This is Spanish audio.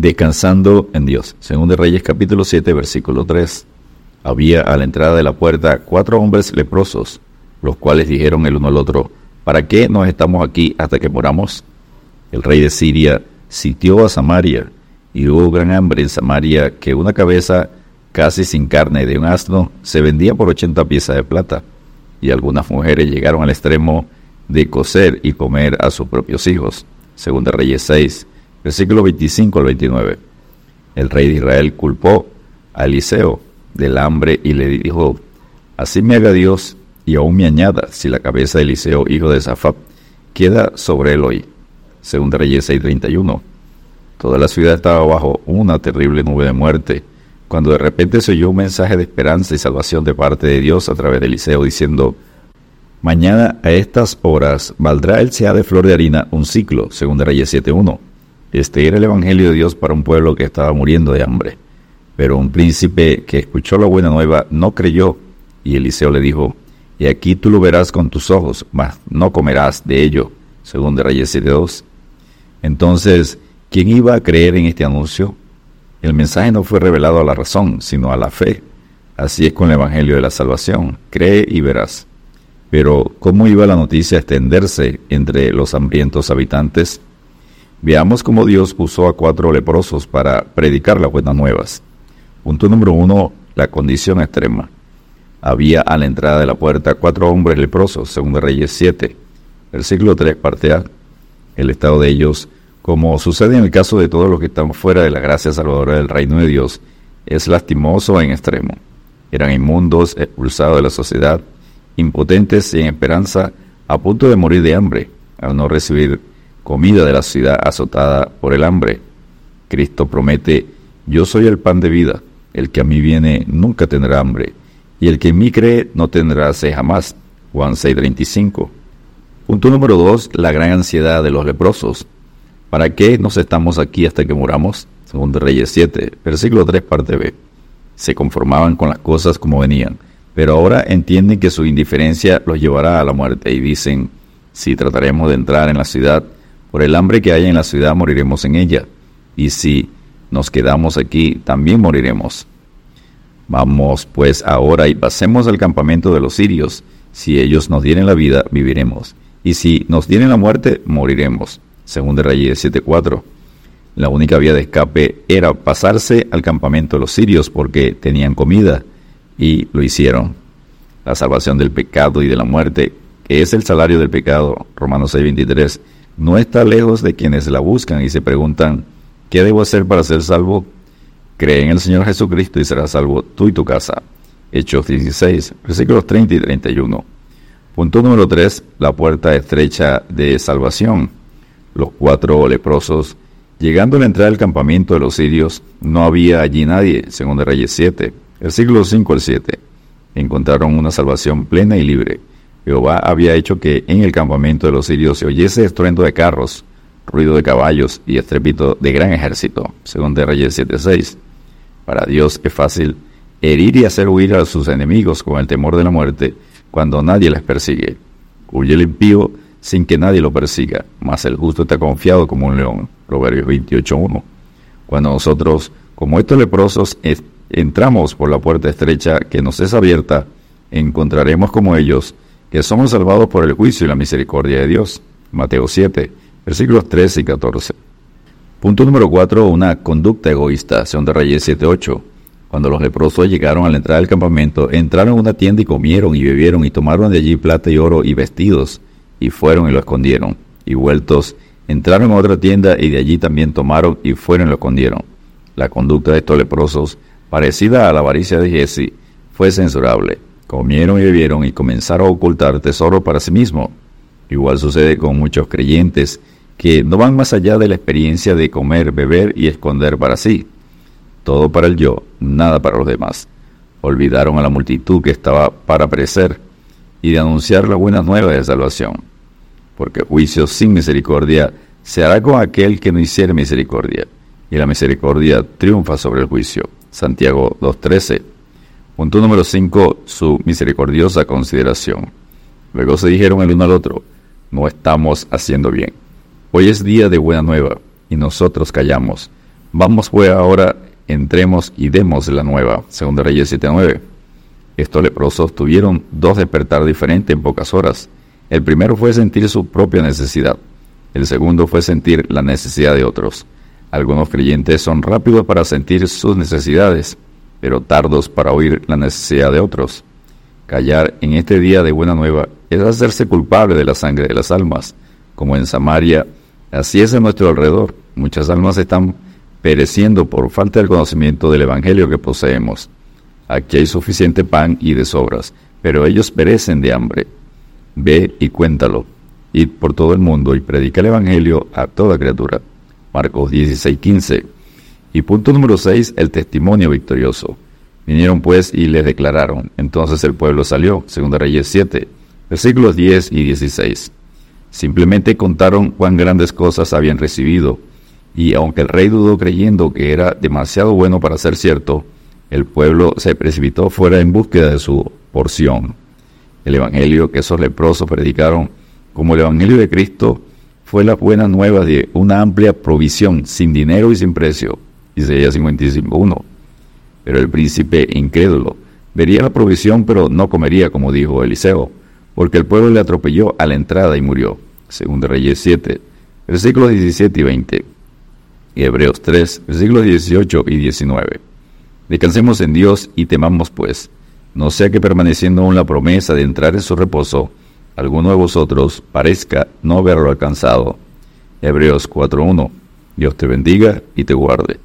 Descansando en Dios. Según de Reyes capítulo 7, versículo 3. Había a la entrada de la puerta cuatro hombres leprosos, los cuales dijeron el uno al otro, ¿para qué nos estamos aquí hasta que moramos? El rey de Siria sitió a Samaria, y hubo gran hambre en Samaria que una cabeza casi sin carne de un asno se vendía por ochenta piezas de plata, y algunas mujeres llegaron al extremo de cocer y comer a sus propios hijos. Según de Reyes 6, versículo 25 al 29. El rey de Israel culpó a Eliseo del hambre y le dijo, así me haga Dios y aún me añada si la cabeza de Eliseo, hijo de Safat, queda sobre él hoy. Según Reyes 6:31. Toda la ciudad estaba bajo una terrible nube de muerte, cuando de repente se oyó un mensaje de esperanza y salvación de parte de Dios a través de Eliseo, diciendo, Mañana a estas horas valdrá el sea de flor de harina un ciclo, según de Reyes 7.1. Este era el Evangelio de Dios para un pueblo que estaba muriendo de hambre. Pero un príncipe que escuchó la buena nueva no creyó, y Eliseo le dijo, Y aquí tú lo verás con tus ojos, mas no comerás de ello, según de Reyes 7.2. Entonces, ¿quién iba a creer en este anuncio? El mensaje no fue revelado a la razón, sino a la fe. Así es con el Evangelio de la Salvación. Cree y verás. Pero, ¿cómo iba la noticia a extenderse entre los hambrientos habitantes? Veamos cómo Dios usó a cuatro leprosos para predicar las buenas nuevas. Punto número uno, la condición extrema. Había a la entrada de la puerta cuatro hombres leprosos, según Reyes 7. Versículo 3, parte A. El estado de ellos, como sucede en el caso de todos los que están fuera de la gracia salvadora del reino de Dios, es lastimoso en extremo. Eran inmundos, expulsados de la sociedad, impotentes sin esperanza, a punto de morir de hambre, al no recibir comida de la ciudad azotada por el hambre. Cristo promete, yo soy el pan de vida, el que a mí viene nunca tendrá hambre, y el que en mí cree no tendrá sed jamás. Juan 6:35. Punto número 2, la gran ansiedad de los leprosos. ¿Para qué nos estamos aquí hasta que muramos? Segundo Reyes 7, versículo 3, parte B. Se conformaban con las cosas como venían pero ahora entienden que su indiferencia los llevará a la muerte y dicen, si trataremos de entrar en la ciudad, por el hambre que haya en la ciudad moriremos en ella, y si nos quedamos aquí, también moriremos. Vamos pues ahora y pasemos al campamento de los sirios, si ellos nos dieren la vida, viviremos, y si nos dieren la muerte, moriremos. Según de Reyes 7.4. La única vía de escape era pasarse al campamento de los sirios porque tenían comida y lo hicieron. La salvación del pecado y de la muerte, que es el salario del pecado, Romanos 6:23, no está lejos de quienes la buscan y se preguntan, ¿qué debo hacer para ser salvo? Cree en el Señor Jesucristo y serás salvo tú y tu casa. Hechos 16, versículos 30 y 31. Punto número 3, la puerta estrecha de salvación. Los cuatro leprosos, llegando a la entrada del campamento de los sirios, no había allí nadie, según de Reyes 7. Versículos 5 al 7. Encontraron una salvación plena y libre. Jehová había hecho que en el campamento de los sirios se oyese estruendo de carros, ruido de caballos y estrepito de gran ejército, según de Reyes 7.6. Para Dios es fácil herir y hacer huir a sus enemigos con el temor de la muerte cuando nadie les persigue. Huye el impío sin que nadie lo persiga, mas el justo está confiado como un león. Proverbios 28.1. Cuando nosotros, como estos leprosos, entramos por la puerta estrecha que nos es abierta, encontraremos como ellos, que somos salvados por el juicio y la misericordia de Dios. Mateo 7, versículos 13 y 14. Punto número 4. Una conducta egoísta. Según de Reyes 7, 8. Cuando los leprosos llegaron a la entrada del campamento, entraron a una tienda y comieron y bebieron y tomaron de allí plata y oro y vestidos, y fueron y lo escondieron. Y vueltos, entraron a otra tienda y de allí también tomaron y fueron y lo escondieron. La conducta de estos leprosos parecida a la avaricia de Jesse, fue censurable. Comieron y bebieron y comenzaron a ocultar tesoro para sí mismo. Igual sucede con muchos creyentes que no van más allá de la experiencia de comer, beber y esconder para sí. Todo para el yo, nada para los demás. Olvidaron a la multitud que estaba para perecer y de anunciar la buena nueva de salvación. Porque juicio sin misericordia se hará con aquel que no hiciere misericordia, y la misericordia triunfa sobre el juicio. Santiago 2.13. Punto número 5. Su misericordiosa consideración. Luego se dijeron el uno al otro, no estamos haciendo bien. Hoy es día de buena nueva, y nosotros callamos, Vamos pues ahora, entremos y demos la nueva. Segunda Reyes 7.9. Estos leprosos tuvieron dos despertar diferentes en pocas horas. El primero fue sentir su propia necesidad. El segundo fue sentir la necesidad de otros. Algunos creyentes son rápidos para sentir sus necesidades, pero tardos para oír la necesidad de otros. Callar en este día de buena nueva es hacerse culpable de la sangre de las almas, como en Samaria, así es en nuestro alrededor. Muchas almas están pereciendo por falta del conocimiento del Evangelio que poseemos. Aquí hay suficiente pan y de sobras, pero ellos perecen de hambre. Ve y cuéntalo. Id por todo el mundo y predica el Evangelio a toda criatura. Marcos 16:15. Y punto número 6, el testimonio victorioso. Vinieron pues y les declararon. Entonces el pueblo salió, segunda Reyes 7, versículos 10 y 16. Simplemente contaron cuán grandes cosas habían recibido, y aunque el rey dudó creyendo que era demasiado bueno para ser cierto, el pueblo se precipitó fuera en búsqueda de su porción. El evangelio que esos leprosos predicaron, como el evangelio de Cristo, fue la buena nueva de una amplia provisión, sin dinero y sin precio. Isaías 55.1. Pero el príncipe incrédulo vería la provisión, pero no comería, como dijo Eliseo, porque el pueblo le atropelló a la entrada y murió. Según Reyes 7, versículos 17 y 20. Y Hebreos 3, versículos 18 y 19. Descansemos en Dios y temamos pues, no sea que permaneciendo aún la promesa de entrar en su reposo, alguno de vosotros parezca no haberlo alcanzado. Hebreos 4.1. Dios te bendiga y te guarde.